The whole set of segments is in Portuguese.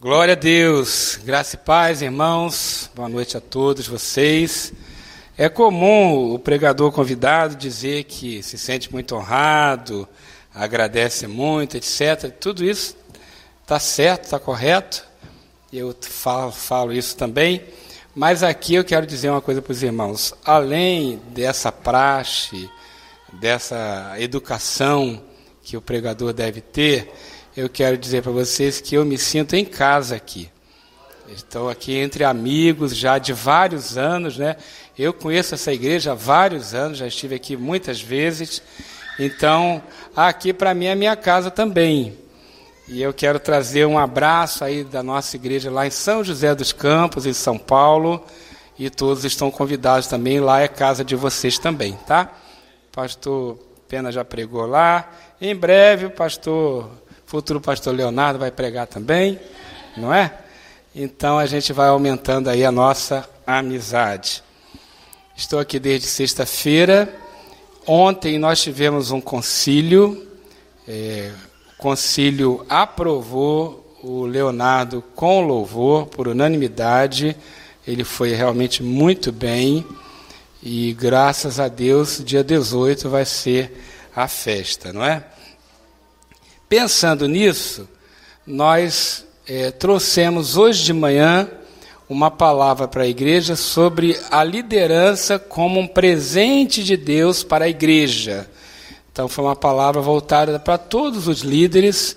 Glória a Deus, graça e paz, irmãos. Boa noite a todos vocês. É comum o pregador convidado dizer que se sente muito honrado, agradece muito, etc. Tudo isso está certo, está correto. Eu falo, falo isso também. Mas aqui eu quero dizer uma coisa para os irmãos. Além dessa praxe, dessa educação que o pregador deve ter, eu quero dizer para vocês que eu me sinto em casa aqui. Estou aqui entre amigos já de vários anos, né? Eu conheço essa igreja há vários anos, já estive aqui muitas vezes. Então, aqui para mim é minha casa também. E eu quero trazer um abraço aí da nossa igreja lá em São José dos Campos, em São Paulo. E todos estão convidados também, lá é casa de vocês também, tá? Pastor Pena já pregou lá. Em breve o pastor futuro pastor Leonardo vai pregar também, não é? Então a gente vai aumentando aí a nossa amizade. Estou aqui desde sexta-feira. Ontem nós tivemos um concílio. É, o concílio aprovou o Leonardo com louvor, por unanimidade. Ele foi realmente muito bem. E graças a Deus, dia 18 vai ser a festa, não é? Pensando nisso, nós é, trouxemos hoje de manhã uma palavra para a igreja sobre a liderança como um presente de Deus para a igreja. Então, foi uma palavra voltada para todos os líderes.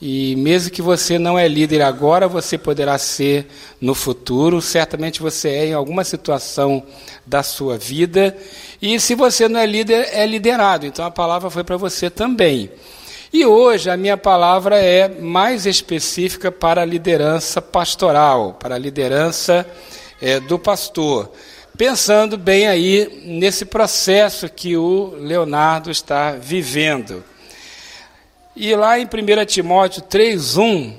E mesmo que você não é líder agora, você poderá ser no futuro. Certamente você é em alguma situação da sua vida. E se você não é líder, é liderado. Então a palavra foi para você também. E hoje a minha palavra é mais específica para a liderança pastoral, para a liderança é, do pastor. Pensando bem aí nesse processo que o Leonardo está vivendo. E lá em 1 Timóteo 3,1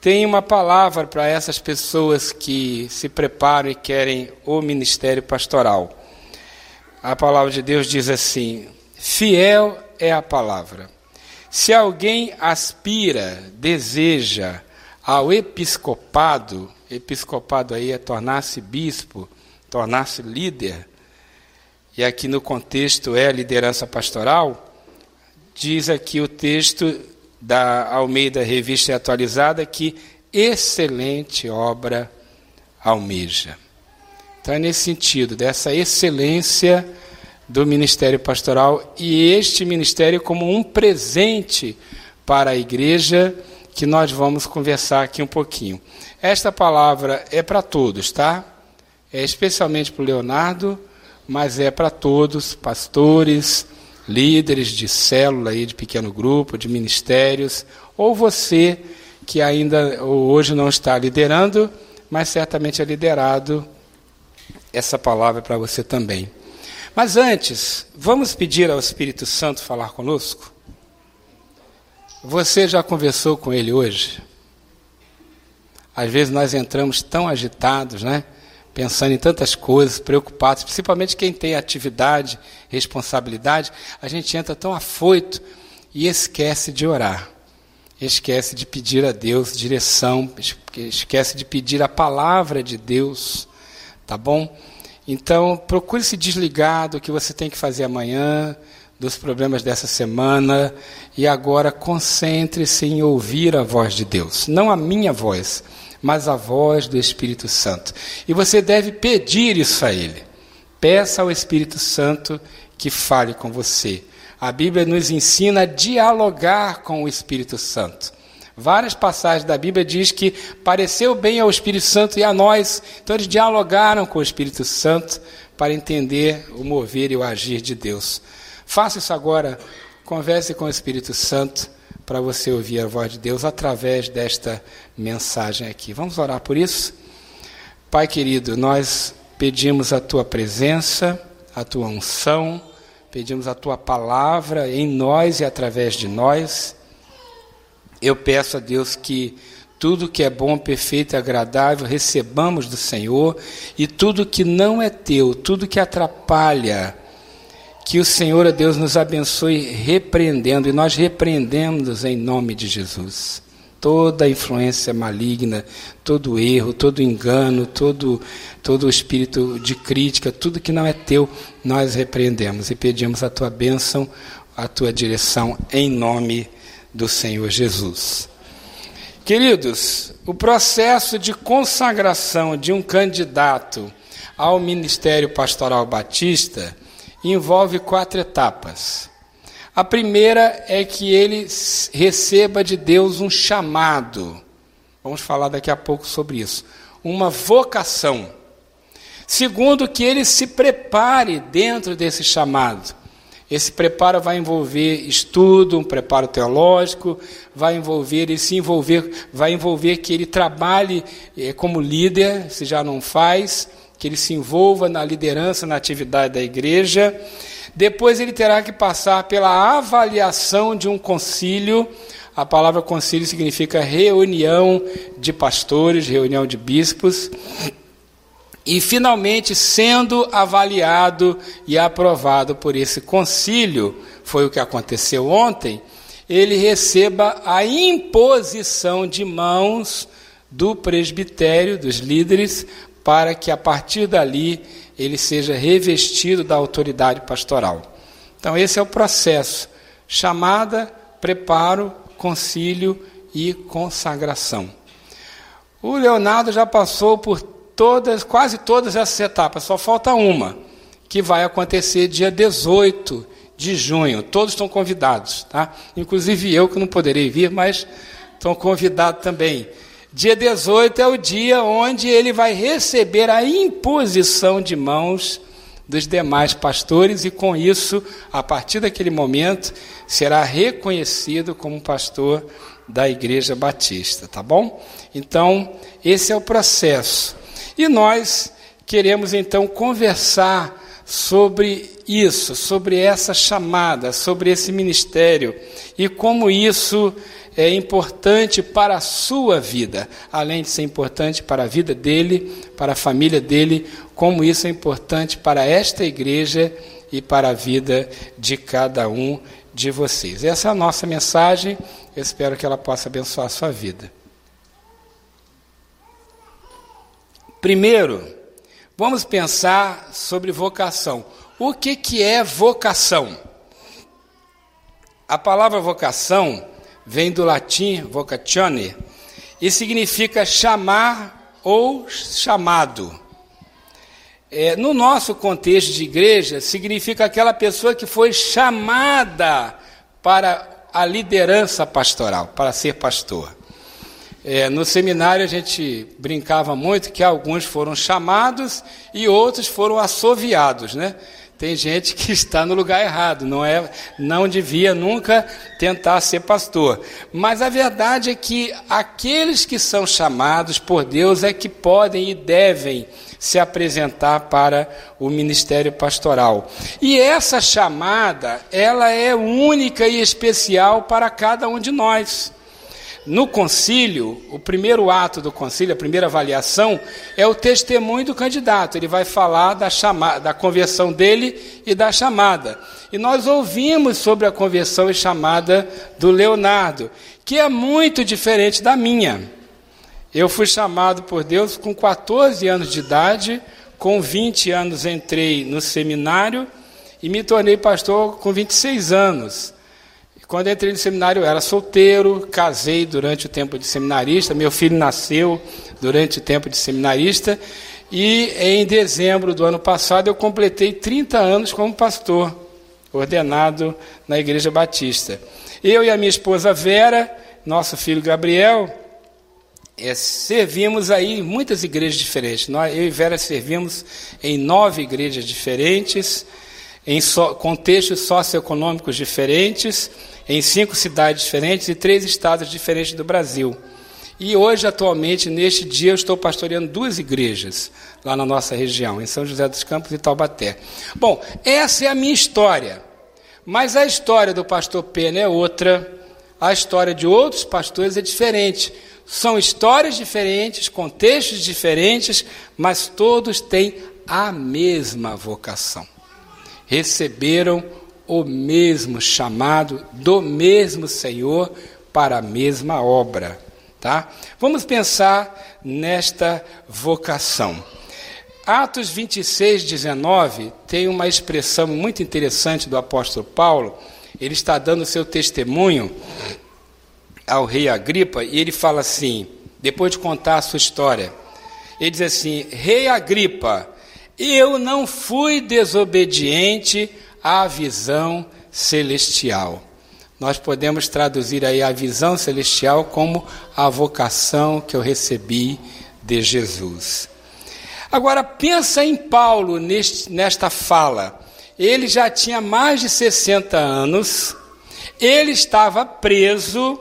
tem uma palavra para essas pessoas que se preparam e querem o ministério pastoral. A palavra de Deus diz assim: Fiel é a palavra se alguém aspira, deseja ao episcopado, episcopado aí é tornar-se bispo, tornar-se líder, e aqui no contexto é a liderança pastoral, diz aqui o texto da Almeida Revista Atualizada que excelente obra almeja. Então é nesse sentido, dessa excelência do ministério pastoral e este ministério como um presente para a igreja que nós vamos conversar aqui um pouquinho. Esta palavra é para todos, tá? É especialmente para o Leonardo, mas é para todos, pastores, líderes de célula aí, de pequeno grupo, de ministérios, ou você que ainda hoje não está liderando, mas certamente é liderado, essa palavra é para você também. Mas antes, vamos pedir ao Espírito Santo falar conosco? Você já conversou com ele hoje? Às vezes nós entramos tão agitados, né? Pensando em tantas coisas, preocupados, principalmente quem tem atividade, responsabilidade, a gente entra tão afoito e esquece de orar. Esquece de pedir a Deus direção, esquece de pedir a palavra de Deus, tá bom? Então, procure se desligar do que você tem que fazer amanhã, dos problemas dessa semana, e agora concentre-se em ouvir a voz de Deus. Não a minha voz, mas a voz do Espírito Santo. E você deve pedir isso a Ele. Peça ao Espírito Santo que fale com você. A Bíblia nos ensina a dialogar com o Espírito Santo. Várias passagens da Bíblia diz que pareceu bem ao Espírito Santo e a nós. Então eles dialogaram com o Espírito Santo para entender o mover e o agir de Deus. Faça isso agora. Converse com o Espírito Santo para você ouvir a voz de Deus através desta mensagem aqui. Vamos orar por isso? Pai querido, nós pedimos a tua presença, a tua unção, pedimos a tua palavra em nós e através de nós. Eu peço a Deus que tudo que é bom, perfeito e agradável recebamos do Senhor, e tudo que não é teu, tudo que atrapalha, que o Senhor, a Deus, nos abençoe repreendendo, e nós repreendemos em nome de Jesus. toda influência maligna, todo erro, todo engano, todo, todo espírito de crítica, tudo que não é teu, nós repreendemos e pedimos a tua bênção, a tua direção, em nome do Senhor Jesus. Queridos, o processo de consagração de um candidato ao ministério pastoral batista envolve quatro etapas. A primeira é que ele receba de Deus um chamado. Vamos falar daqui a pouco sobre isso. Uma vocação. Segundo, que ele se prepare dentro desse chamado. Esse preparo vai envolver estudo, um preparo teológico, vai envolver ele se envolver, vai envolver que ele trabalhe eh, como líder, se já não faz, que ele se envolva na liderança, na atividade da igreja. Depois ele terá que passar pela avaliação de um concílio. A palavra concílio significa reunião de pastores, reunião de bispos. E finalmente, sendo avaliado e aprovado por esse concílio, foi o que aconteceu ontem, ele receba a imposição de mãos do presbitério, dos líderes, para que a partir dali ele seja revestido da autoridade pastoral. Então, esse é o processo: chamada, preparo, concílio e consagração. O Leonardo já passou por todas, quase todas essas etapas, só falta uma, que vai acontecer dia 18 de junho. Todos estão convidados, tá? Inclusive eu que não poderei vir, mas estão convidados também. Dia 18 é o dia onde ele vai receber a imposição de mãos dos demais pastores e com isso, a partir daquele momento, será reconhecido como pastor da Igreja Batista, tá bom? Então, esse é o processo. E nós queremos então conversar sobre isso, sobre essa chamada, sobre esse ministério e como isso é importante para a sua vida, além de ser importante para a vida dele, para a família dele, como isso é importante para esta igreja e para a vida de cada um de vocês. Essa é a nossa mensagem, eu espero que ela possa abençoar a sua vida. Primeiro, vamos pensar sobre vocação. O que, que é vocação? A palavra vocação vem do latim vocatione e significa chamar ou chamado. É, no nosso contexto de igreja, significa aquela pessoa que foi chamada para a liderança pastoral, para ser pastor. É, no seminário a gente brincava muito que alguns foram chamados e outros foram assoviados, né? Tem gente que está no lugar errado, não é, não devia nunca tentar ser pastor. Mas a verdade é que aqueles que são chamados por Deus é que podem e devem se apresentar para o ministério pastoral. E essa chamada, ela é única e especial para cada um de nós. No concílio, o primeiro ato do concílio, a primeira avaliação, é o testemunho do candidato. Ele vai falar da, da conversão dele e da chamada. E nós ouvimos sobre a conversão e chamada do Leonardo, que é muito diferente da minha. Eu fui chamado por Deus com 14 anos de idade, com 20 anos entrei no seminário e me tornei pastor com 26 anos. Quando entrei no seminário, eu era solteiro, casei durante o tempo de seminarista, meu filho nasceu durante o tempo de seminarista, e em dezembro do ano passado eu completei 30 anos como pastor, ordenado na Igreja Batista. Eu e a minha esposa Vera, nosso filho Gabriel, é, servimos aí em muitas igrejas diferentes. Nós, eu e Vera servimos em nove igrejas diferentes, em so, contextos socioeconômicos diferentes em cinco cidades diferentes e três estados diferentes do Brasil. E hoje, atualmente, neste dia, eu estou pastoreando duas igrejas lá na nossa região, em São José dos Campos e Taubaté. Bom, essa é a minha história. Mas a história do pastor Pena é outra, a história de outros pastores é diferente. São histórias diferentes, contextos diferentes, mas todos têm a mesma vocação. Receberam o mesmo chamado do mesmo Senhor para a mesma obra. Tá? Vamos pensar nesta vocação. Atos 26, 19 tem uma expressão muito interessante do apóstolo Paulo. Ele está dando seu testemunho ao rei Agripa e ele fala assim, depois de contar a sua história, ele diz assim: Rei Agripa, eu não fui desobediente à visão celestial. Nós podemos traduzir aí a visão celestial como a vocação que eu recebi de Jesus. Agora pensa em Paulo neste, nesta fala. Ele já tinha mais de 60 anos, ele estava preso,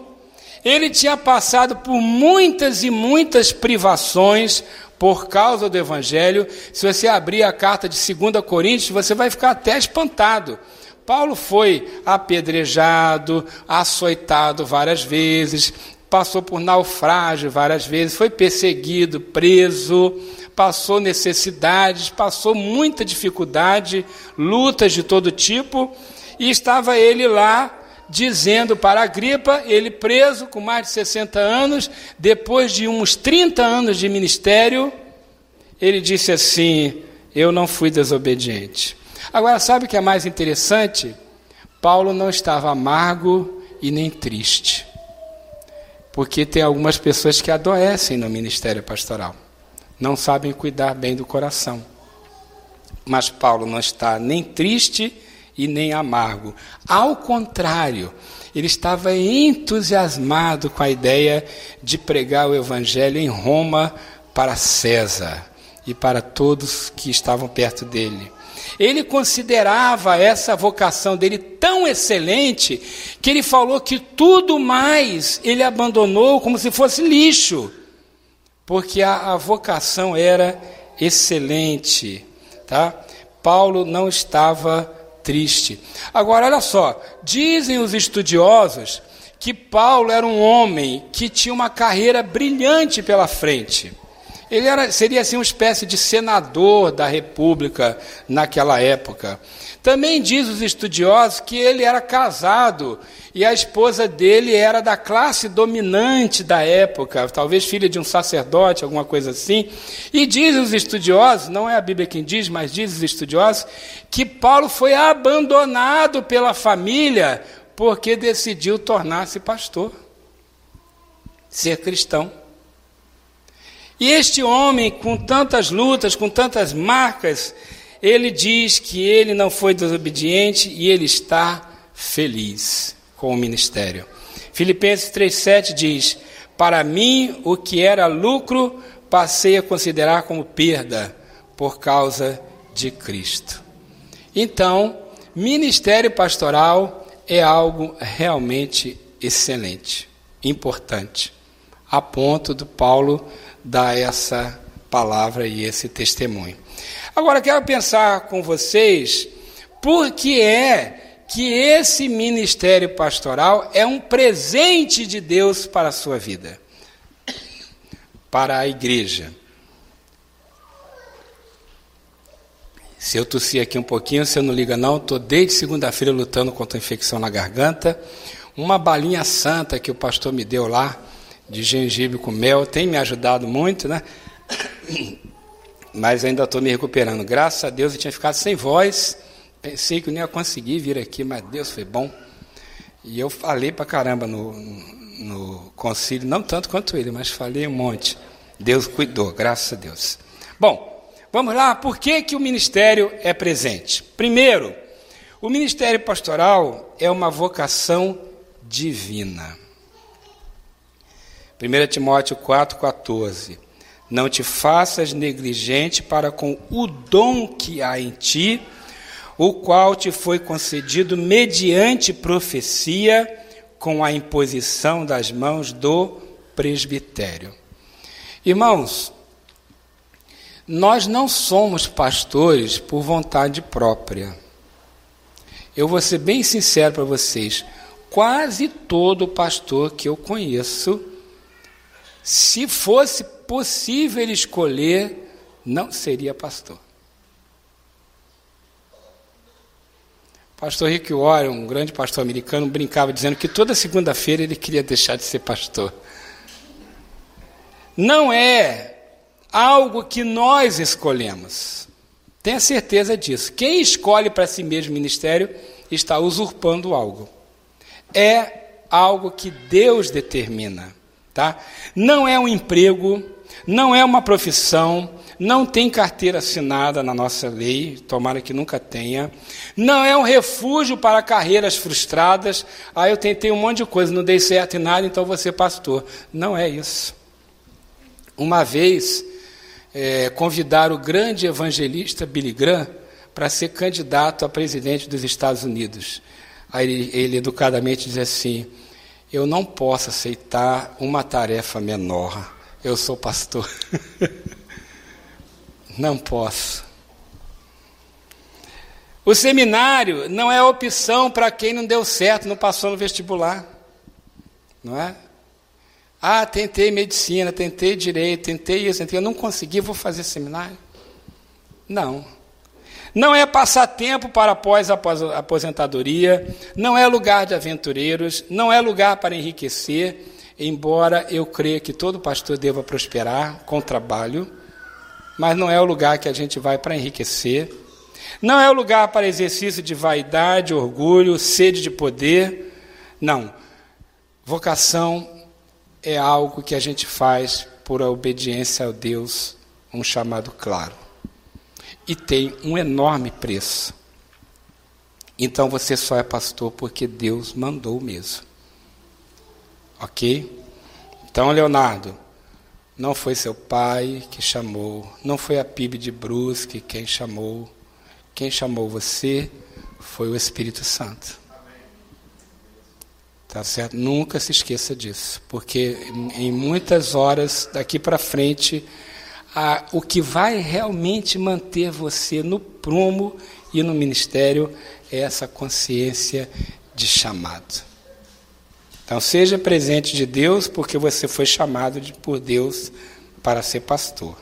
ele tinha passado por muitas e muitas privações por causa do Evangelho. Se você abrir a carta de 2 Coríntios, você vai ficar até espantado. Paulo foi apedrejado, açoitado várias vezes, passou por naufrágio várias vezes, foi perseguido, preso, passou necessidades, passou muita dificuldade, lutas de todo tipo, e estava ele lá dizendo para a gripa, ele preso com mais de 60 anos, depois de uns 30 anos de ministério, ele disse assim: Eu não fui desobediente. Agora, sabe o que é mais interessante? Paulo não estava amargo e nem triste. Porque tem algumas pessoas que adoecem no ministério pastoral, não sabem cuidar bem do coração. Mas Paulo não está nem triste e nem amargo. Ao contrário, ele estava entusiasmado com a ideia de pregar o evangelho em Roma para César e para todos que estavam perto dele. Ele considerava essa vocação dele tão excelente que ele falou que tudo mais ele abandonou como se fosse lixo, porque a, a vocação era excelente, tá? Paulo não estava triste. Agora, olha só, dizem os estudiosos que Paulo era um homem que tinha uma carreira brilhante pela frente. Ele era, seria assim uma espécie de senador da República naquela época. Também diz os estudiosos que ele era casado e a esposa dele era da classe dominante da época, talvez filha de um sacerdote, alguma coisa assim. E diz os estudiosos, não é a Bíblia quem diz, mas diz os estudiosos, que Paulo foi abandonado pela família porque decidiu tornar-se pastor, ser cristão. E este homem, com tantas lutas, com tantas marcas, ele diz que ele não foi desobediente e ele está feliz com o ministério. Filipenses 3,7 diz: Para mim, o que era lucro, passei a considerar como perda por causa de Cristo. Então, ministério pastoral é algo realmente excelente, importante, a ponto do Paulo dar essa palavra e esse testemunho. Agora, quero pensar com vocês por que é que esse ministério pastoral é um presente de Deus para a sua vida, para a igreja. Se eu tossir aqui um pouquinho, você não liga não, estou desde segunda-feira lutando contra a infecção na garganta. Uma balinha santa que o pastor me deu lá, de gengibre com mel, tem me ajudado muito, né? Mas ainda estou me recuperando. Graças a Deus eu tinha ficado sem voz. Pensei que eu não ia conseguir vir aqui, mas Deus foi bom. E eu falei para caramba no, no concílio, não tanto quanto ele, mas falei um monte. Deus cuidou, graças a Deus. Bom, vamos lá, por que, que o ministério é presente? Primeiro, o ministério pastoral é uma vocação divina. 1 Timóteo 4,14. Não te faças negligente para com o dom que há em ti, o qual te foi concedido mediante profecia, com a imposição das mãos do presbitério. Irmãos, nós não somos pastores por vontade própria. Eu vou ser bem sincero para vocês: quase todo pastor que eu conheço se fosse possível ele escolher, não seria pastor. Pastor Rick Warren, um grande pastor americano, brincava dizendo que toda segunda-feira ele queria deixar de ser pastor. não é algo que nós escolhemos. Tenha certeza disso. Quem escolhe para si mesmo ministério está usurpando algo. É algo que Deus determina, tá? Não é um emprego, não é uma profissão, não tem carteira assinada na nossa lei, tomara que nunca tenha. Não é um refúgio para carreiras frustradas. Ah, eu tentei um monte de coisa, não dei certo em nada, então vou ser pastor. Não é isso. Uma vez, é, convidaram o grande evangelista Billy Graham para ser candidato a presidente dos Estados Unidos. Aí ele, ele educadamente diz assim: Eu não posso aceitar uma tarefa menor. Eu sou pastor. Não posso. O seminário não é opção para quem não deu certo, não passou no vestibular. Não é? Ah, tentei medicina, tentei direito, tentei isso, tentei, eu não consegui, vou fazer seminário. Não. Não é passatempo para após a aposentadoria, não é lugar de aventureiros, não é lugar para enriquecer, embora eu creia que todo pastor deva prosperar com trabalho mas não é o lugar que a gente vai para enriquecer. Não é o lugar para exercício de vaidade, orgulho, sede de poder. Não. Vocação é algo que a gente faz por obediência a Deus, um chamado claro. E tem um enorme preço. Então você só é pastor porque Deus mandou mesmo. Ok? Então, Leonardo, não foi seu pai que chamou, não foi a PIB de Brusque quem chamou. Quem chamou você foi o Espírito Santo. Tá certo? Nunca se esqueça disso, porque em muitas horas daqui para frente, a, o que vai realmente manter você no prumo e no ministério é essa consciência de chamado. Então, seja presente de Deus, porque você foi chamado de, por Deus para ser pastor.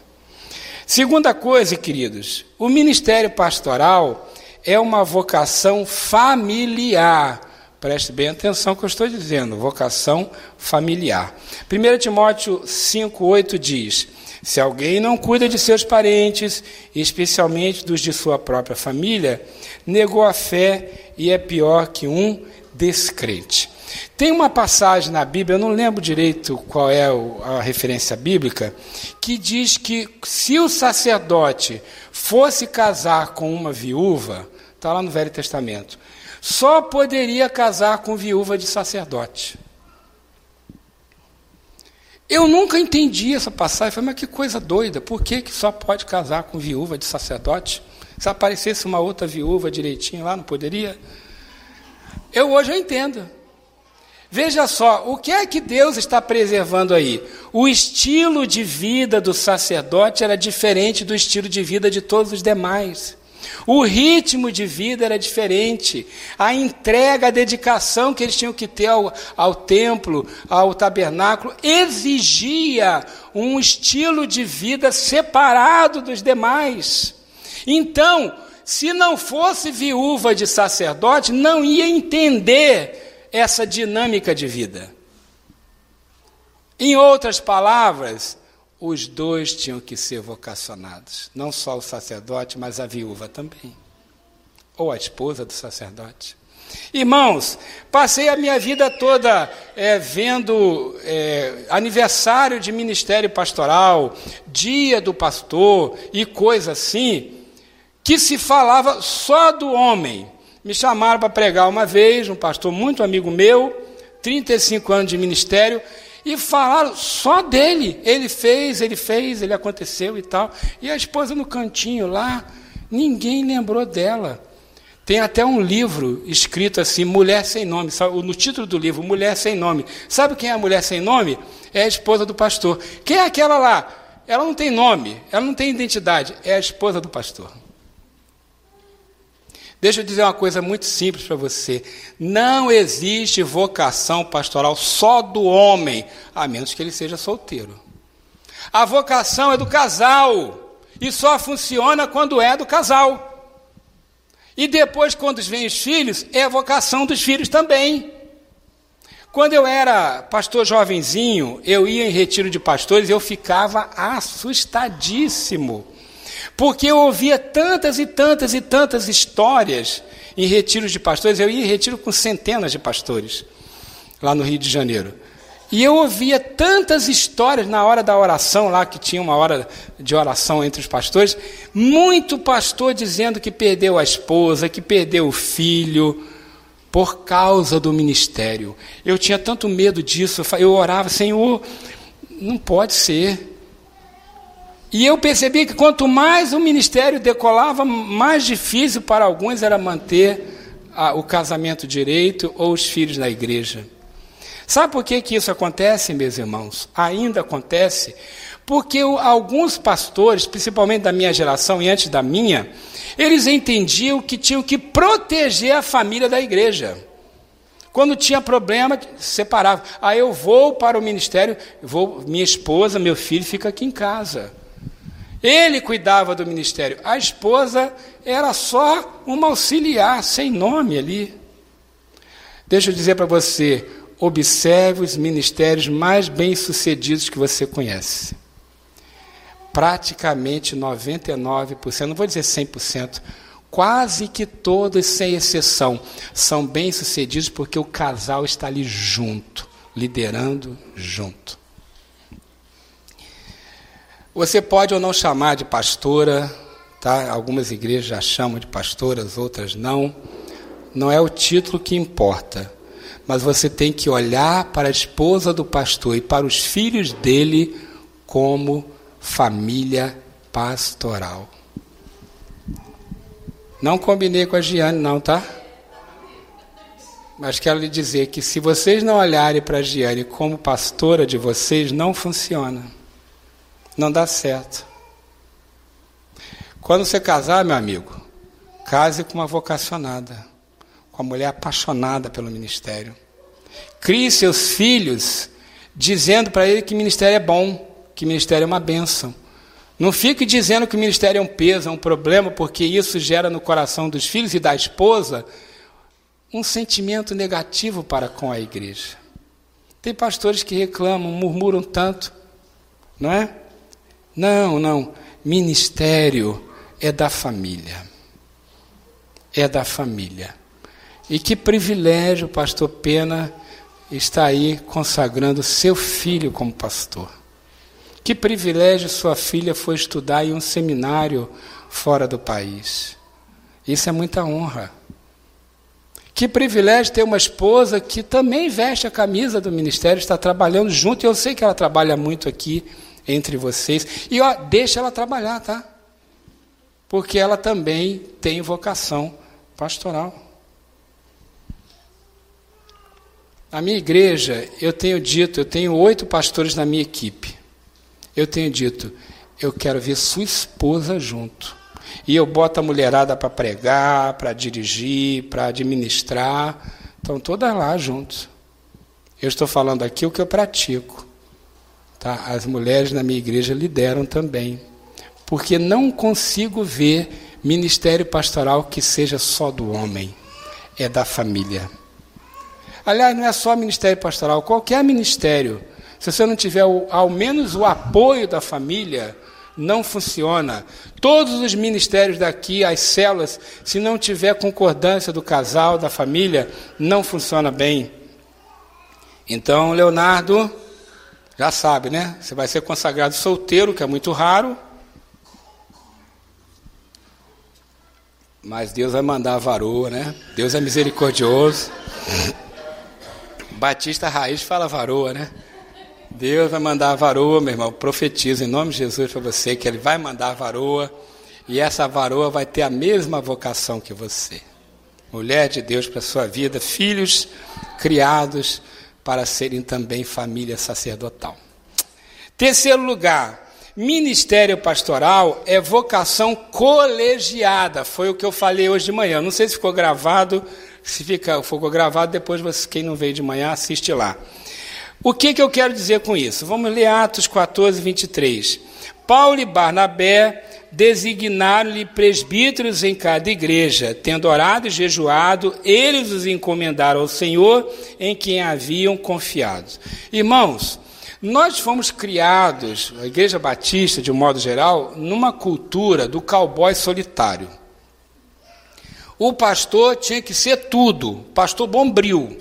Segunda coisa, queridos, o ministério pastoral é uma vocação familiar. Preste bem atenção que eu estou dizendo, vocação familiar. 1 Timóteo 5,8 diz: Se alguém não cuida de seus parentes, especialmente dos de sua própria família, negou a fé e é pior que um descrente. Tem uma passagem na Bíblia, eu não lembro direito qual é a referência bíblica, que diz que se o sacerdote fosse casar com uma viúva, está lá no Velho Testamento, só poderia casar com viúva de sacerdote. Eu nunca entendi essa passagem, falei, mas que coisa doida, por que, que só pode casar com viúva de sacerdote? Se aparecesse uma outra viúva direitinho lá, não poderia? Eu hoje eu entendo. Veja só, o que é que Deus está preservando aí? O estilo de vida do sacerdote era diferente do estilo de vida de todos os demais. O ritmo de vida era diferente. A entrega, a dedicação que eles tinham que ter ao, ao templo, ao tabernáculo, exigia um estilo de vida separado dos demais. Então, se não fosse viúva de sacerdote, não ia entender essa dinâmica de vida. Em outras palavras, os dois tinham que ser vocacionados, não só o sacerdote, mas a viúva também, ou a esposa do sacerdote. Irmãos, passei a minha vida toda é, vendo é, aniversário de ministério pastoral, dia do pastor e coisa assim, que se falava só do homem. Me chamaram para pregar uma vez, um pastor muito amigo meu, 35 anos de ministério, e falaram só dele. Ele fez, ele fez, ele aconteceu e tal. E a esposa no cantinho lá, ninguém lembrou dela. Tem até um livro escrito assim, Mulher Sem Nome, no título do livro, Mulher Sem Nome. Sabe quem é a mulher sem nome? É a esposa do pastor. Quem é aquela lá? Ela não tem nome, ela não tem identidade, é a esposa do pastor. Deixa eu dizer uma coisa muito simples para você. Não existe vocação pastoral só do homem, a menos que ele seja solteiro. A vocação é do casal. E só funciona quando é do casal. E depois, quando vêm os filhos, é a vocação dos filhos também. Quando eu era pastor jovenzinho, eu ia em retiro de pastores e eu ficava assustadíssimo. Porque eu ouvia tantas e tantas e tantas histórias em retiros de pastores. Eu ia em retiro com centenas de pastores, lá no Rio de Janeiro. E eu ouvia tantas histórias na hora da oração, lá que tinha uma hora de oração entre os pastores, muito pastor dizendo que perdeu a esposa, que perdeu o filho, por causa do ministério. Eu tinha tanto medo disso, eu orava, Senhor, não pode ser. E eu percebi que quanto mais o ministério decolava, mais difícil para alguns era manter a, o casamento direito ou os filhos na igreja. Sabe por que, que isso acontece, meus irmãos? Ainda acontece porque alguns pastores, principalmente da minha geração e antes da minha, eles entendiam que tinham que proteger a família da igreja. Quando tinha problema, separava. Aí ah, eu vou para o ministério, vou, minha esposa, meu filho fica aqui em casa. Ele cuidava do ministério. A esposa era só uma auxiliar, sem nome ali. Deixa eu dizer para você, observe os ministérios mais bem-sucedidos que você conhece praticamente 99%, não vou dizer 100%, quase que todos, sem exceção, são bem-sucedidos porque o casal está ali junto, liderando junto. Você pode ou não chamar de pastora, tá? Algumas igrejas já chamam de pastoras, outras não. Não é o título que importa, mas você tem que olhar para a esposa do pastor e para os filhos dele como família pastoral. Não combinei com a Giane, não, tá? Mas quero lhe dizer que se vocês não olharem para a Giane como pastora de vocês, não funciona. Não dá certo. Quando você casar, meu amigo, case com uma vocacionada, com uma mulher apaixonada pelo ministério. Crie seus filhos dizendo para ele que ministério é bom que ministério é uma bênção. Não fique dizendo que o ministério é um peso, é um problema, porque isso gera no coração dos filhos e da esposa um sentimento negativo para com a igreja. Tem pastores que reclamam, murmuram tanto, não é? Não, não. Ministério é da família. É da família. E que privilégio, pastor Pena, está aí consagrando seu filho como pastor. Que privilégio sua filha foi estudar em um seminário fora do país. Isso é muita honra. Que privilégio ter uma esposa que também veste a camisa do ministério, está trabalhando junto, e eu sei que ela trabalha muito aqui entre vocês. E ó, deixa ela trabalhar, tá? Porque ela também tem vocação pastoral. Na minha igreja, eu tenho dito, eu tenho oito pastores na minha equipe eu tenho dito, eu quero ver sua esposa junto. E eu boto a mulherada para pregar, para dirigir, para administrar. Estão todas lá juntos. Eu estou falando aqui o que eu pratico. Tá? As mulheres na minha igreja lideram também. Porque não consigo ver ministério pastoral que seja só do homem. É da família. Aliás, não é só ministério pastoral, qualquer ministério se você não tiver o, ao menos o apoio da família, não funciona. Todos os ministérios daqui, as células, se não tiver concordância do casal, da família, não funciona bem. Então, Leonardo, já sabe, né? Você vai ser consagrado solteiro, que é muito raro. Mas Deus vai mandar a varoa, né? Deus é misericordioso. Batista Raiz fala varoa, né? Deus vai mandar a varoa, meu irmão. Profetizo em nome de Jesus para você que Ele vai mandar a varoa e essa varoa vai ter a mesma vocação que você. Mulher de Deus para sua vida, filhos criados para serem também família sacerdotal. Terceiro lugar, ministério pastoral é vocação colegiada. Foi o que eu falei hoje de manhã. Não sei se ficou gravado. Se fica, ficou gravado, depois você, quem não veio de manhã, assiste lá. O que, que eu quero dizer com isso? Vamos ler Atos 14, 23. Paulo e Barnabé designaram-lhe presbíteros em cada igreja. Tendo orado e jejuado, eles os encomendaram ao Senhor em quem haviam confiado. Irmãos, nós fomos criados, a Igreja Batista, de um modo geral, numa cultura do cowboy solitário. O pastor tinha que ser tudo, pastor bombril.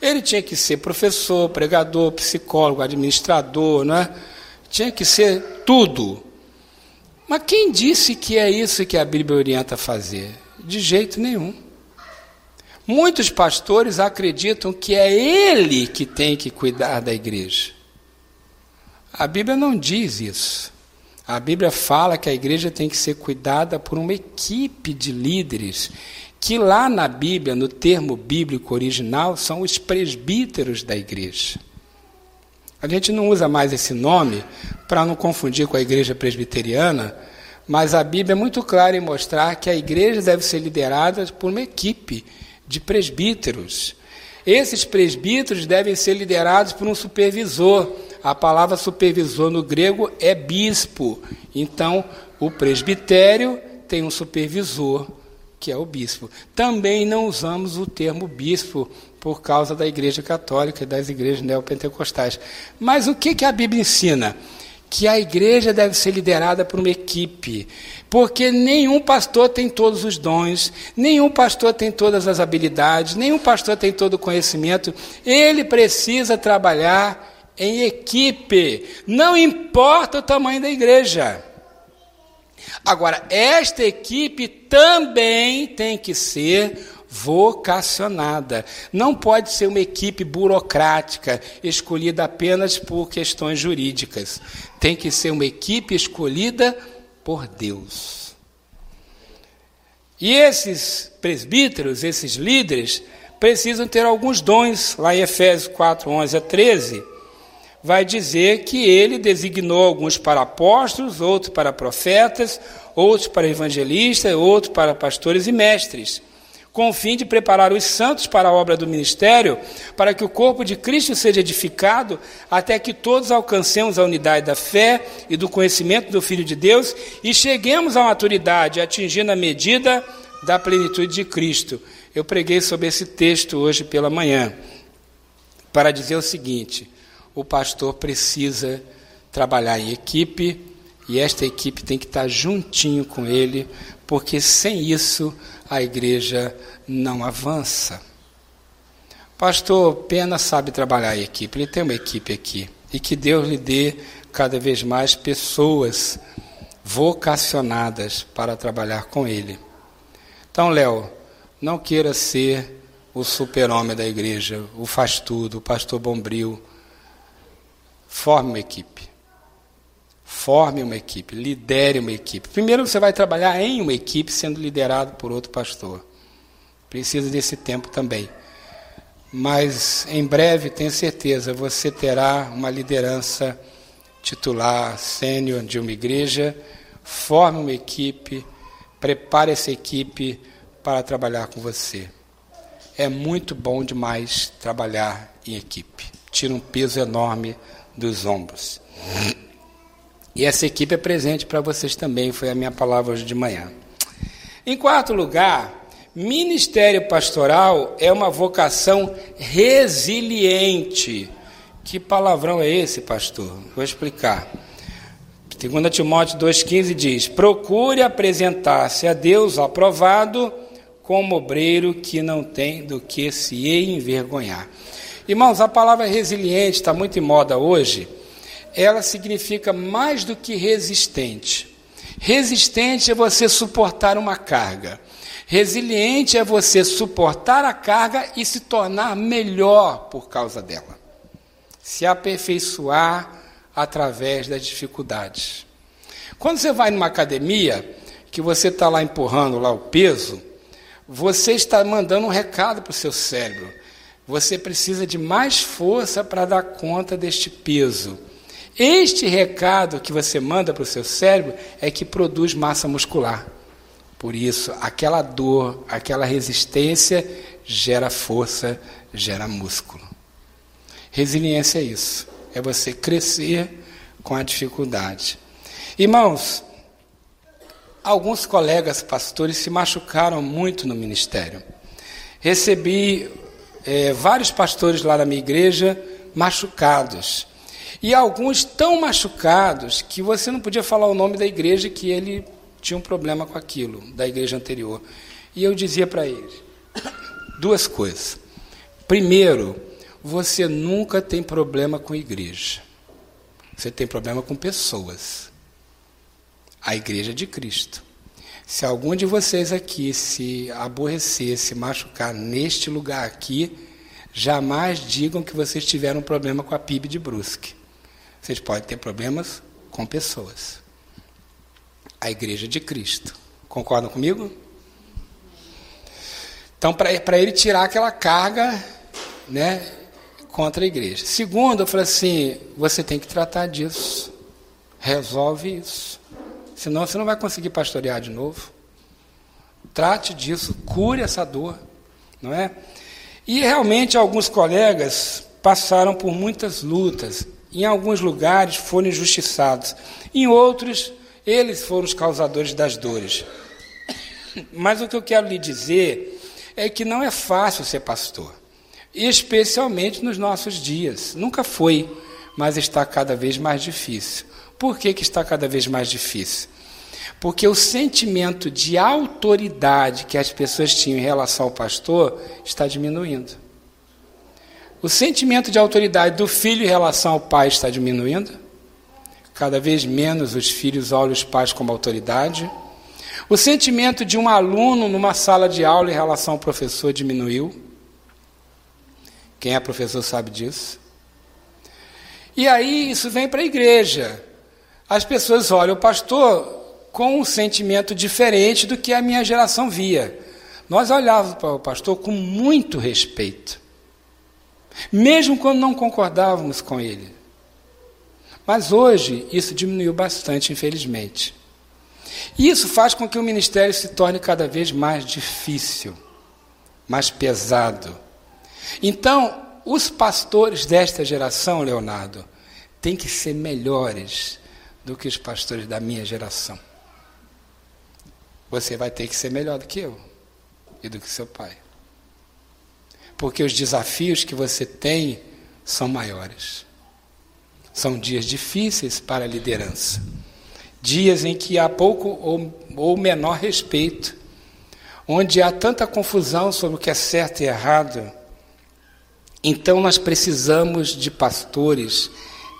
Ele tinha que ser professor, pregador, psicólogo, administrador, não é? Tinha que ser tudo. Mas quem disse que é isso que a Bíblia orienta a fazer? De jeito nenhum. Muitos pastores acreditam que é ele que tem que cuidar da igreja. A Bíblia não diz isso. A Bíblia fala que a igreja tem que ser cuidada por uma equipe de líderes, que lá na Bíblia, no termo bíblico original, são os presbíteros da igreja. A gente não usa mais esse nome para não confundir com a igreja presbiteriana, mas a Bíblia é muito clara em mostrar que a igreja deve ser liderada por uma equipe de presbíteros. Esses presbíteros devem ser liderados por um supervisor. A palavra supervisor no grego é bispo. Então, o presbitério tem um supervisor, que é o bispo. Também não usamos o termo bispo por causa da Igreja Católica e das igrejas neopentecostais. Mas o que, que a Bíblia ensina? Que a igreja deve ser liderada por uma equipe, porque nenhum pastor tem todos os dons, nenhum pastor tem todas as habilidades, nenhum pastor tem todo o conhecimento. Ele precisa trabalhar em equipe, não importa o tamanho da igreja. Agora, esta equipe também tem que ser vocacionada. Não pode ser uma equipe burocrática, escolhida apenas por questões jurídicas. Tem que ser uma equipe escolhida por Deus. E esses presbíteros, esses líderes, precisam ter alguns dons. Lá em Efésios 4, 11 a 13, vai dizer que ele designou alguns para apóstolos, outros para profetas, outros para evangelistas, outros para pastores e mestres com o fim de preparar os santos para a obra do ministério, para que o corpo de Cristo seja edificado, até que todos alcancemos a unidade da fé e do conhecimento do Filho de Deus e cheguemos à maturidade, atingindo a medida da plenitude de Cristo. Eu preguei sobre esse texto hoje pela manhã, para dizer o seguinte: o pastor precisa trabalhar em equipe e esta equipe tem que estar juntinho com ele, porque sem isso a igreja não avança. Pastor Pena sabe trabalhar em equipe, ele tem uma equipe aqui. E que Deus lhe dê cada vez mais pessoas vocacionadas para trabalhar com ele. Então, Léo, não queira ser o super-homem da igreja, o faz tudo, o pastor bombril. Forme uma equipe. Forme uma equipe, lidere uma equipe. Primeiro você vai trabalhar em uma equipe sendo liderado por outro pastor. Precisa desse tempo também. Mas em breve, tenho certeza, você terá uma liderança titular, sênior de uma igreja. Forme uma equipe, prepare essa equipe para trabalhar com você. É muito bom demais trabalhar em equipe. Tira um peso enorme dos ombros. E essa equipe é presente para vocês também, foi a minha palavra hoje de manhã. Em quarto lugar, ministério pastoral é uma vocação resiliente. Que palavrão é esse, pastor? Vou explicar. 2 Timóteo 2,15 diz: Procure apresentar-se a Deus aprovado como obreiro que não tem do que se envergonhar. Irmãos, a palavra resiliente está muito em moda hoje ela significa mais do que resistente. Resistente é você suportar uma carga. Resiliente é você suportar a carga e se tornar melhor por causa dela. Se aperfeiçoar através das dificuldades. Quando você vai numa academia, que você está lá empurrando lá o peso, você está mandando um recado para o seu cérebro. Você precisa de mais força para dar conta deste peso. Este recado que você manda para o seu cérebro é que produz massa muscular. Por isso, aquela dor, aquela resistência gera força, gera músculo. Resiliência é isso. É você crescer com a dificuldade. Irmãos, alguns colegas pastores se machucaram muito no ministério. Recebi é, vários pastores lá da minha igreja machucados. E alguns tão machucados que você não podia falar o nome da igreja que ele tinha um problema com aquilo, da igreja anterior. E eu dizia para eles duas coisas. Primeiro, você nunca tem problema com igreja. Você tem problema com pessoas. A igreja de Cristo. Se algum de vocês aqui se aborrecer, se machucar neste lugar aqui, jamais digam que vocês tiveram problema com a PIB de Brusque. Vocês podem ter problemas com pessoas. A igreja de Cristo. Concordam comigo? Então, para ele tirar aquela carga né, contra a igreja. Segundo, eu falei assim: você tem que tratar disso. Resolve isso. Senão você não vai conseguir pastorear de novo. Trate disso, cure essa dor, não é? E realmente alguns colegas passaram por muitas lutas. Em alguns lugares foram injustiçados. Em outros, eles foram os causadores das dores. Mas o que eu quero lhe dizer é que não é fácil ser pastor, especialmente nos nossos dias. Nunca foi, mas está cada vez mais difícil. Por que, que está cada vez mais difícil? Porque o sentimento de autoridade que as pessoas tinham em relação ao pastor está diminuindo. O sentimento de autoridade do filho em relação ao pai está diminuindo. Cada vez menos os filhos olham os pais como autoridade. O sentimento de um aluno numa sala de aula em relação ao professor diminuiu. Quem é professor sabe disso. E aí isso vem para a igreja. As pessoas olham o pastor com um sentimento diferente do que a minha geração via. Nós olhávamos para o pastor com muito respeito, mesmo quando não concordávamos com ele. Mas hoje isso diminuiu bastante, infelizmente. E isso faz com que o ministério se torne cada vez mais difícil, mais pesado. Então, os pastores desta geração, Leonardo, têm que ser melhores do que os pastores da minha geração. Você vai ter que ser melhor do que eu e do que seu pai. Porque os desafios que você tem são maiores. São dias difíceis para a liderança. Dias em que há pouco ou, ou menor respeito, onde há tanta confusão sobre o que é certo e errado. Então nós precisamos de pastores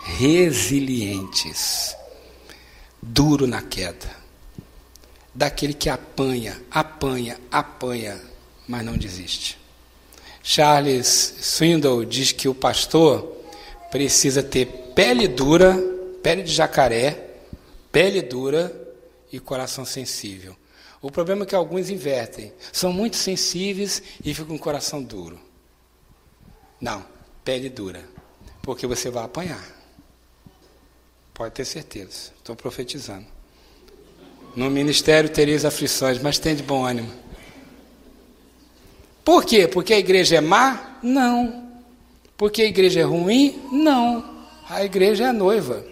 resilientes, duro na queda, daquele que apanha, apanha, apanha, mas não desiste. Charles Swindoll diz que o pastor precisa ter pele dura, pele de jacaré, pele dura e coração sensível. O problema é que alguns invertem, são muito sensíveis e ficam com o coração duro. Não, pele dura, porque você vai apanhar. Pode ter certeza, estou profetizando. No ministério tereis aflições, mas tem de bom ânimo. Por quê? Porque a igreja é má? Não. Porque a igreja é ruim? Não. A igreja é a noiva.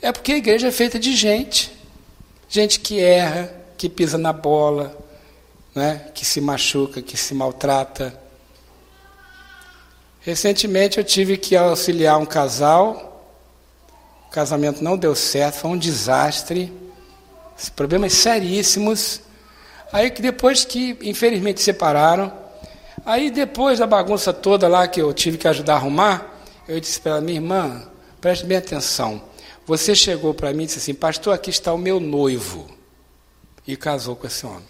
É porque a igreja é feita de gente. Gente que erra, que pisa na bola, né? que se machuca, que se maltrata. Recentemente eu tive que auxiliar um casal. O casamento não deu certo, foi um desastre. Problemas seríssimos. Aí que depois que, infelizmente, separaram, Aí depois da bagunça toda lá que eu tive que ajudar a arrumar, eu disse para ela, minha irmã, preste bem atenção. Você chegou para mim e disse assim, pastor, aqui está o meu noivo. E casou com esse homem.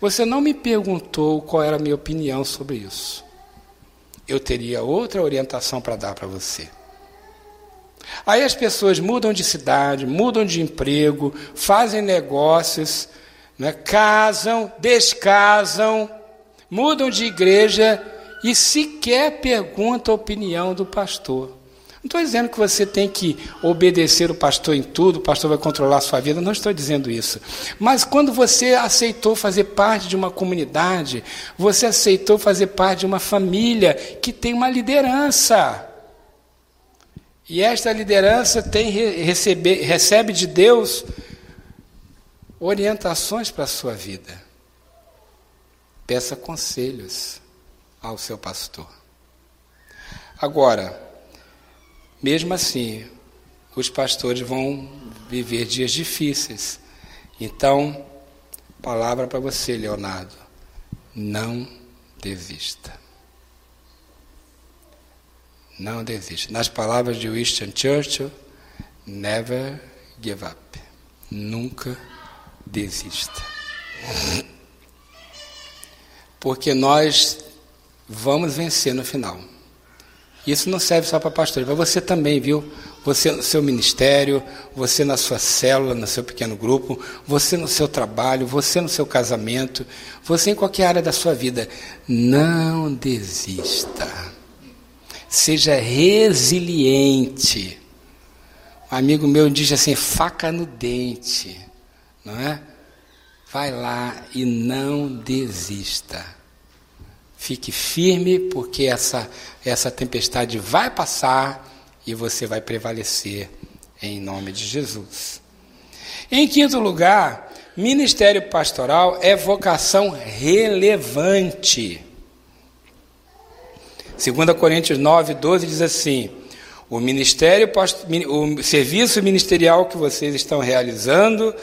Você não me perguntou qual era a minha opinião sobre isso. Eu teria outra orientação para dar para você. Aí as pessoas mudam de cidade, mudam de emprego, fazem negócios, né, casam, descasam mudam de igreja e sequer perguntam a opinião do pastor. Não estou dizendo que você tem que obedecer o pastor em tudo, o pastor vai controlar a sua vida, não estou dizendo isso. Mas quando você aceitou fazer parte de uma comunidade, você aceitou fazer parte de uma família que tem uma liderança. E esta liderança tem recebe, recebe de Deus orientações para a sua vida. Peça conselhos ao seu pastor. Agora, mesmo assim, os pastores vão viver dias difíceis. Então, palavra para você, Leonardo: não desista. Não desista. Nas palavras de Winston Churchill, never give up. Nunca desista. Porque nós vamos vencer no final. Isso não serve só para pastores, para você também, viu? Você no seu ministério, você na sua célula, no seu pequeno grupo, você no seu trabalho, você no seu casamento, você em qualquer área da sua vida. Não desista. Seja resiliente. Um amigo meu diz assim: faca no dente, não é? Vai lá e não desista. Fique firme, porque essa, essa tempestade vai passar e você vai prevalecer em nome de Jesus. Em quinto lugar, ministério pastoral é vocação relevante. 2 Coríntios 9, 12 diz assim: o ministério, o serviço ministerial que vocês estão realizando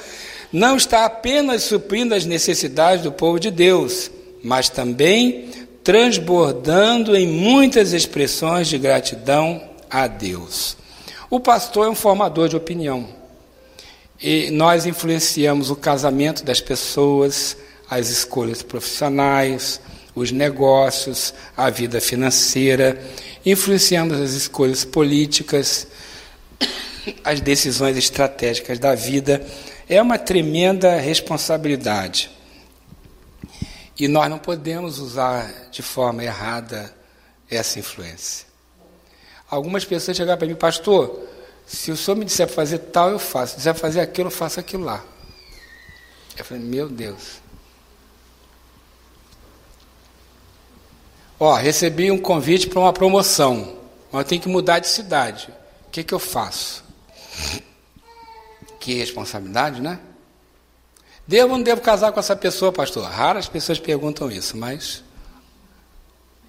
não está apenas suprindo as necessidades do povo de Deus, mas também transbordando em muitas expressões de gratidão a Deus. O pastor é um formador de opinião. E nós influenciamos o casamento das pessoas, as escolhas profissionais, os negócios, a vida financeira, influenciamos as escolhas políticas, as decisões estratégicas da vida. É uma tremenda responsabilidade. E nós não podemos usar de forma errada essa influência. Algumas pessoas chegaram para mim, pastor, se o senhor me disser fazer tal, eu faço. Se disser fazer aquilo, eu faço aquilo lá. Eu falei, meu Deus. Ó, recebi um convite para uma promoção, mas eu tenho que mudar de cidade. O que, que eu faço? Que responsabilidade, né? Devo ou não devo casar com essa pessoa, pastor? Raras pessoas perguntam isso, mas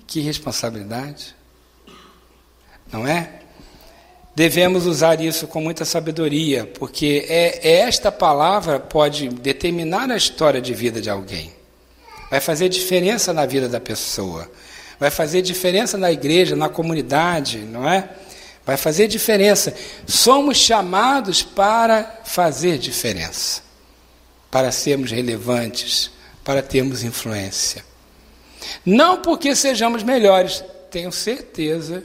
que responsabilidade, não é? Devemos usar isso com muita sabedoria, porque é, esta palavra pode determinar a história de vida de alguém. Vai fazer diferença na vida da pessoa. Vai fazer diferença na igreja, na comunidade, não é? Vai fazer diferença. Somos chamados para fazer diferença para sermos relevantes, para termos influência. Não porque sejamos melhores, tenho certeza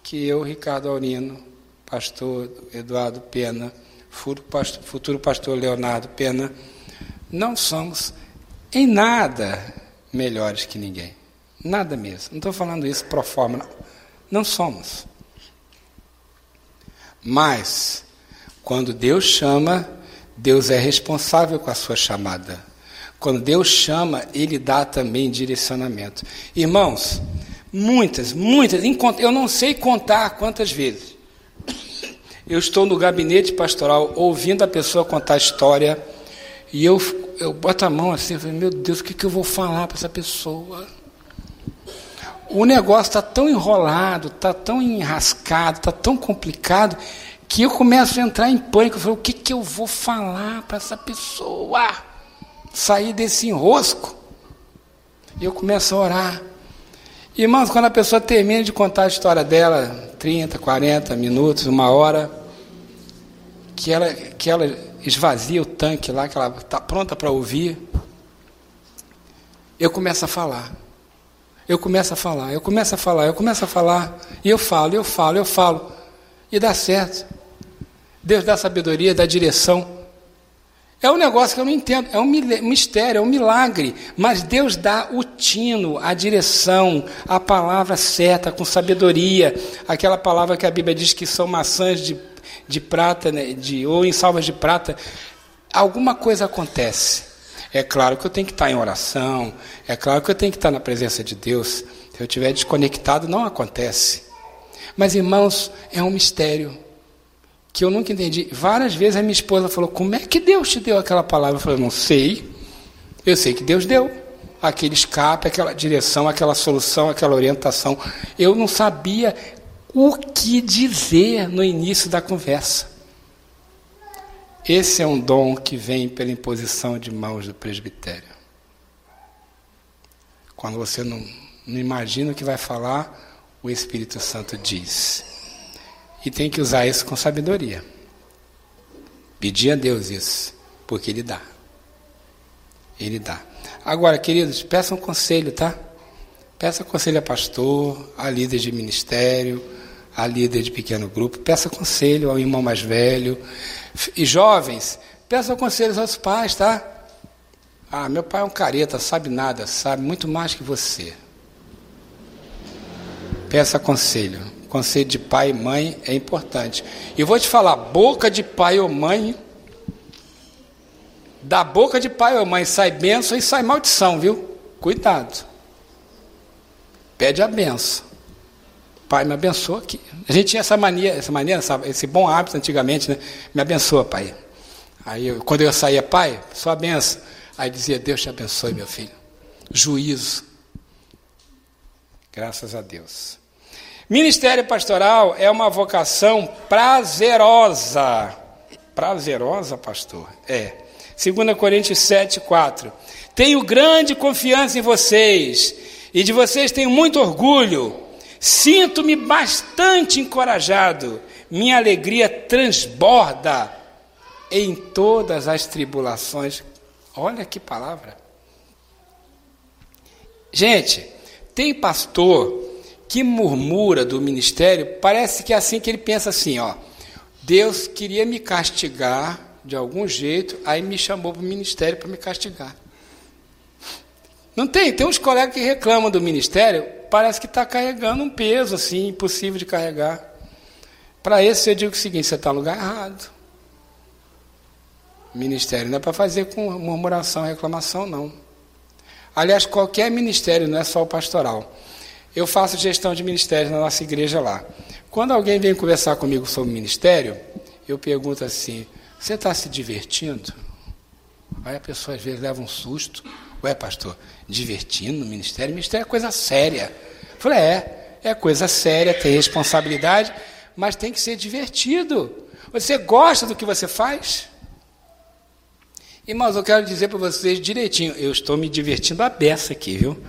que eu, Ricardo Aurino, pastor Eduardo Pena, futuro pastor Leonardo Pena, não somos em nada melhores que ninguém. Nada mesmo. Não estou falando isso pro forma, não. Não somos. Mas, quando Deus chama, Deus é responsável com a sua chamada. Quando Deus chama, Ele dá também direcionamento. Irmãos, muitas, muitas, eu não sei contar quantas vezes. Eu estou no gabinete pastoral ouvindo a pessoa contar a história e eu, eu boto a mão assim, eu falo, meu Deus, o que, que eu vou falar para essa pessoa? O negócio está tão enrolado, está tão enrascado, está tão complicado que eu começo a entrar em pânico. Eu falo, o que, que eu vou falar para essa pessoa? Sair desse enrosco. E eu começo a orar. Irmãos, quando a pessoa termina de contar a história dela, 30, 40 minutos, uma hora, que ela, que ela esvazia o tanque lá, que ela está pronta para ouvir, eu começo a falar. Eu começo a falar, eu começo a falar, eu começo a falar, e eu falo, eu falo, eu falo, e dá certo. Deus dá sabedoria, dá direção. É um negócio que eu não entendo, é um mistério, é um milagre, mas Deus dá o tino, a direção, a palavra certa, com sabedoria, aquela palavra que a Bíblia diz que são maçãs de, de prata, né, de, ou em salvas de prata. Alguma coisa acontece. É claro que eu tenho que estar em oração, é claro que eu tenho que estar na presença de Deus. Se eu estiver desconectado, não acontece. Mas, irmãos, é um mistério. que eu nunca entendi. Várias vezes a minha esposa falou: Como é que Deus te deu aquela palavra? Eu falei: Não sei. Eu sei que Deus deu aquele escape, aquela direção, aquela solução, aquela orientação. Eu não sabia o que dizer no início da conversa. Esse é um dom que vem pela imposição de mãos do presbitério. Quando você não, não imagina o que vai falar, o Espírito Santo diz. E tem que usar isso com sabedoria. Pedir a Deus isso, porque Ele dá. Ele dá. Agora, queridos, peçam um conselho, tá? Peça conselho a pastor, a líder de ministério, a líder de pequeno grupo. Peça conselho ao irmão mais velho. E jovens, peçam conselhos aos pais, tá? Ah, meu pai é um careta, sabe nada, sabe muito mais que você. Peça conselho. Conselho de pai e mãe é importante. E vou te falar, boca de pai ou mãe da boca de pai ou mãe sai bênção e sai maldição, viu? Cuidado. Pede a benção. Pai, me abençoa aqui. A gente tinha essa mania, essa mania, esse bom hábito antigamente, né? Me abençoa, pai. Aí, eu, quando eu saía, pai, sua benção. Aí dizia, Deus te abençoe, meu filho. Juízo. Graças a Deus. Ministério pastoral é uma vocação prazerosa. Prazerosa, pastor? É. 2 Coríntios 7, 4. Tenho grande confiança em vocês e de vocês tenho muito orgulho. Sinto-me bastante encorajado. Minha alegria transborda em todas as tribulações. Olha que palavra. Gente, tem pastor que murmura do ministério, parece que é assim que ele pensa assim, ó. Deus queria me castigar de algum jeito, aí me chamou para o ministério para me castigar. Não tem? Tem uns colegas que reclamam do ministério, parece que está carregando um peso assim, impossível de carregar. Para esse eu digo o seguinte: você está no lugar errado. Ministério não é para fazer com murmuração reclamação, não. Aliás, qualquer ministério, não é só o pastoral. Eu faço gestão de ministério na nossa igreja lá. Quando alguém vem conversar comigo sobre ministério, eu pergunto assim: você está se divertindo? Aí a pessoa às vezes leva um susto. Ué, pastor, divertindo no ministério? Ministério é coisa séria. Eu falei, é, é coisa séria, tem responsabilidade, mas tem que ser divertido. Você gosta do que você faz? Irmãos, eu quero dizer para vocês direitinho, eu estou me divertindo a beça aqui, viu?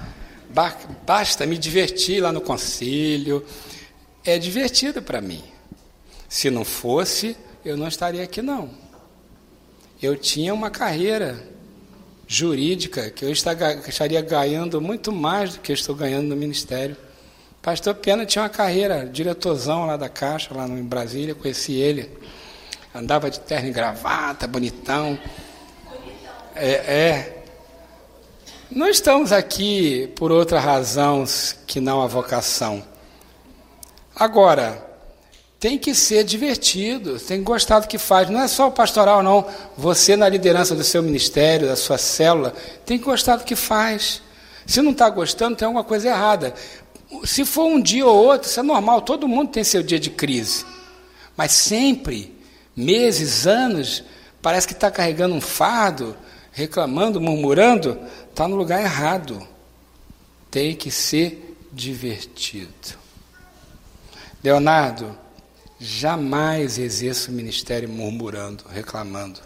Basta me divertir lá no conselho. É divertido para mim. Se não fosse, eu não estaria aqui não. Eu tinha uma carreira jurídica que eu estaria ganhando muito mais do que eu estou ganhando no ministério. Pastor Pena tinha uma carreira, diretorzão lá da Caixa, lá em Brasília, conheci ele. Andava de terno e gravata, bonitão. É, é. Não estamos aqui por outra razão que não a vocação. Agora, tem que ser divertido, tem que gostar do que faz. Não é só o pastoral, não. Você, na liderança do seu ministério, da sua célula, tem que gostar do que faz. Se não está gostando, tem alguma coisa errada. Se for um dia ou outro, isso é normal, todo mundo tem seu dia de crise. Mas sempre, meses, anos, parece que está carregando um fardo, reclamando, murmurando, está no lugar errado. Tem que ser divertido. Leonardo, Jamais exerço o ministério murmurando, reclamando,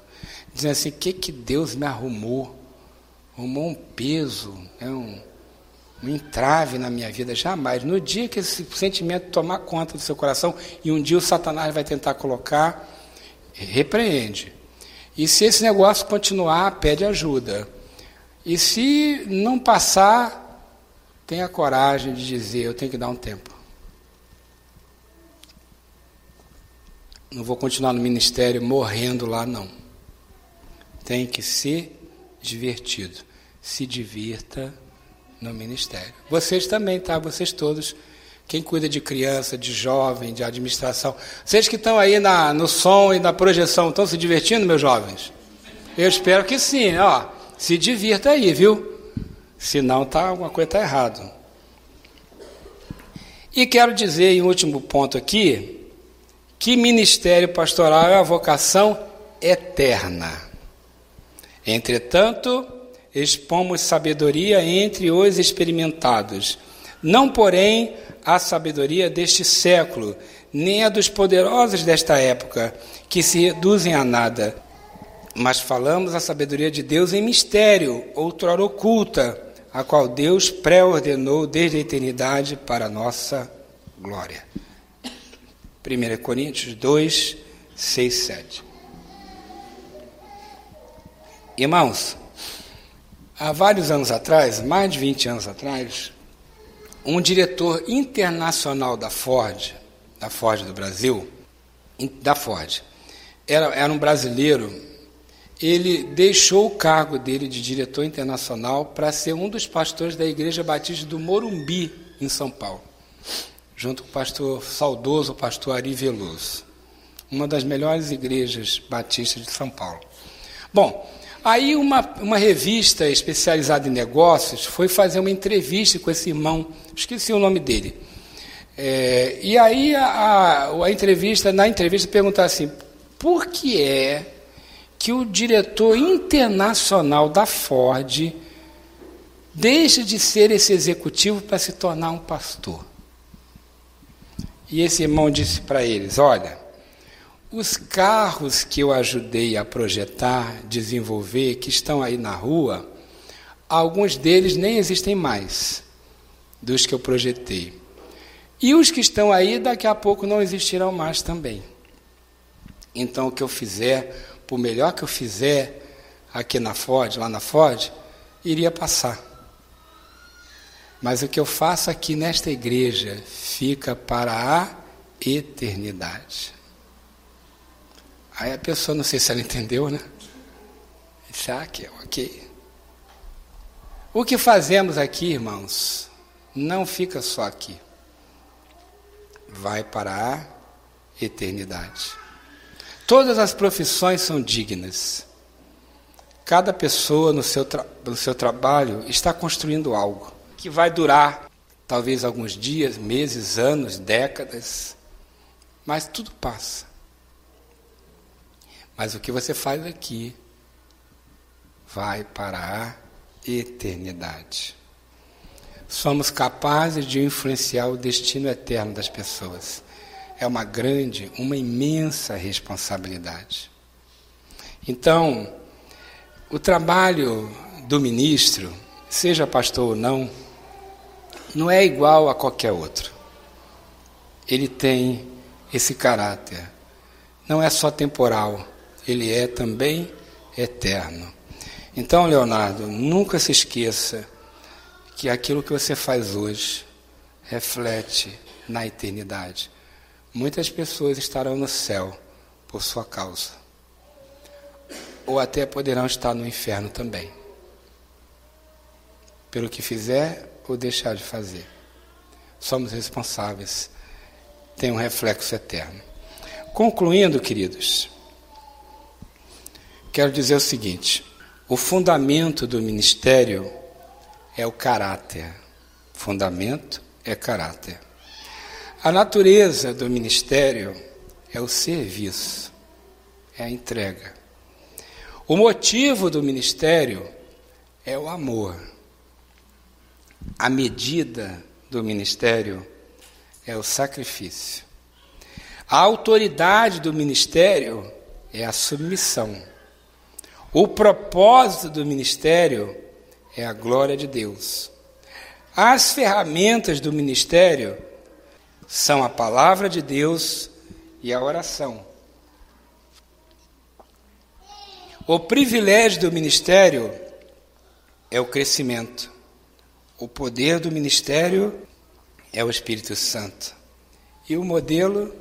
dizendo assim: o que, que Deus me arrumou? Arrumou um peso, é um, um entrave na minha vida. Jamais. No dia que esse sentimento tomar conta do seu coração, e um dia o Satanás vai tentar colocar, repreende. E se esse negócio continuar, pede ajuda. E se não passar, tenha coragem de dizer: eu tenho que dar um tempo. Não vou continuar no ministério morrendo lá, não. Tem que ser divertido. Se divirta no ministério. Vocês também, tá? Vocês todos. Quem cuida de criança, de jovem, de administração. Vocês que estão aí na, no som e na projeção, estão se divertindo, meus jovens? Eu espero que sim, ó. Se divirta aí, viu? Senão tá, alguma coisa está errada. E quero dizer, em último ponto aqui, que ministério pastoral é a vocação eterna. Entretanto, expomos sabedoria entre os experimentados, não, porém, a sabedoria deste século, nem a dos poderosos desta época, que se reduzem a nada. Mas falamos a sabedoria de Deus em mistério, outrora oculta, a qual Deus pré-ordenou desde a eternidade para a nossa glória. 1 Coríntios 2, 6, 7. Irmãos, há vários anos atrás, mais de 20 anos atrás, um diretor internacional da Ford, da Ford do Brasil, da Ford, era, era um brasileiro, ele deixou o cargo dele de diretor internacional para ser um dos pastores da Igreja Batista do Morumbi, em São Paulo, junto com o pastor saudoso, o pastor Ari Veloso, uma das melhores igrejas batistas de São Paulo. Bom, Aí uma, uma revista especializada em negócios foi fazer uma entrevista com esse irmão, esqueci o nome dele. É, e aí a, a, entrevista, na entrevista perguntar assim, por que é que o diretor internacional da Ford deixa de ser esse executivo para se tornar um pastor? E esse irmão disse para eles, olha, os carros que eu ajudei a projetar, desenvolver, que estão aí na rua, alguns deles nem existem mais dos que eu projetei. E os que estão aí, daqui a pouco não existirão mais também. Então, o que eu fizer, por melhor que eu fizer aqui na Ford, lá na Ford, iria passar. Mas o que eu faço aqui nesta igreja fica para a eternidade. Aí a pessoa, não sei se ela entendeu, né? Disse, ah, que ok. O que fazemos aqui, irmãos, não fica só aqui. Vai para a eternidade. Todas as profissões são dignas. Cada pessoa no seu, no seu trabalho está construindo algo que vai durar talvez alguns dias, meses, anos, décadas, mas tudo passa. Mas o que você faz aqui vai para a eternidade. Somos capazes de influenciar o destino eterno das pessoas. É uma grande, uma imensa responsabilidade. Então, o trabalho do ministro, seja pastor ou não, não é igual a qualquer outro. Ele tem esse caráter. Não é só temporal, ele é também eterno. Então, Leonardo, nunca se esqueça que aquilo que você faz hoje reflete na eternidade. Muitas pessoas estarão no céu por sua causa, ou até poderão estar no inferno também, pelo que fizer ou deixar de fazer. Somos responsáveis, tem um reflexo eterno. Concluindo, queridos, Quero dizer o seguinte: o fundamento do ministério é o caráter. Fundamento é caráter. A natureza do ministério é o serviço, é a entrega. O motivo do ministério é o amor. A medida do ministério é o sacrifício. A autoridade do ministério é a submissão. O propósito do ministério é a glória de Deus. As ferramentas do ministério são a palavra de Deus e a oração. O privilégio do ministério é o crescimento. O poder do ministério é o Espírito Santo. E o modelo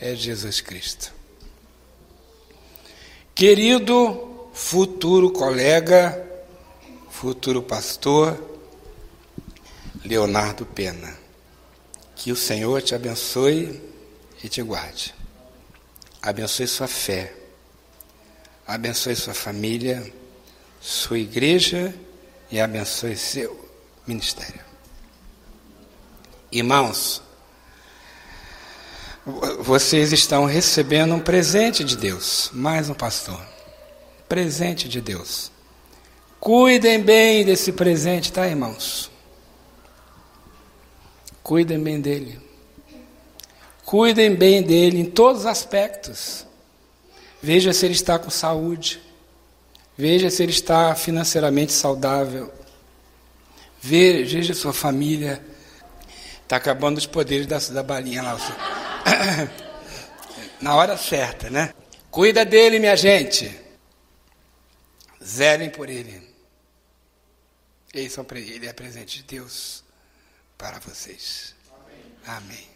é Jesus Cristo. Querido futuro colega, futuro pastor, Leonardo Pena, que o Senhor te abençoe e te guarde. Abençoe sua fé, abençoe sua família, sua igreja e abençoe seu ministério. Irmãos, vocês estão recebendo um presente de Deus, mais um pastor. Presente de Deus. Cuidem bem desse presente, tá, irmãos? Cuidem bem dele. Cuidem bem dele em todos os aspectos. Veja se ele está com saúde. Veja se ele está financeiramente saudável. Veja sua família. Está acabando os poderes da, da balinha lá. Na hora certa, né? Cuida dele, minha gente. Zelem por ele. Ele é presente de Deus para vocês. Amém. Amém.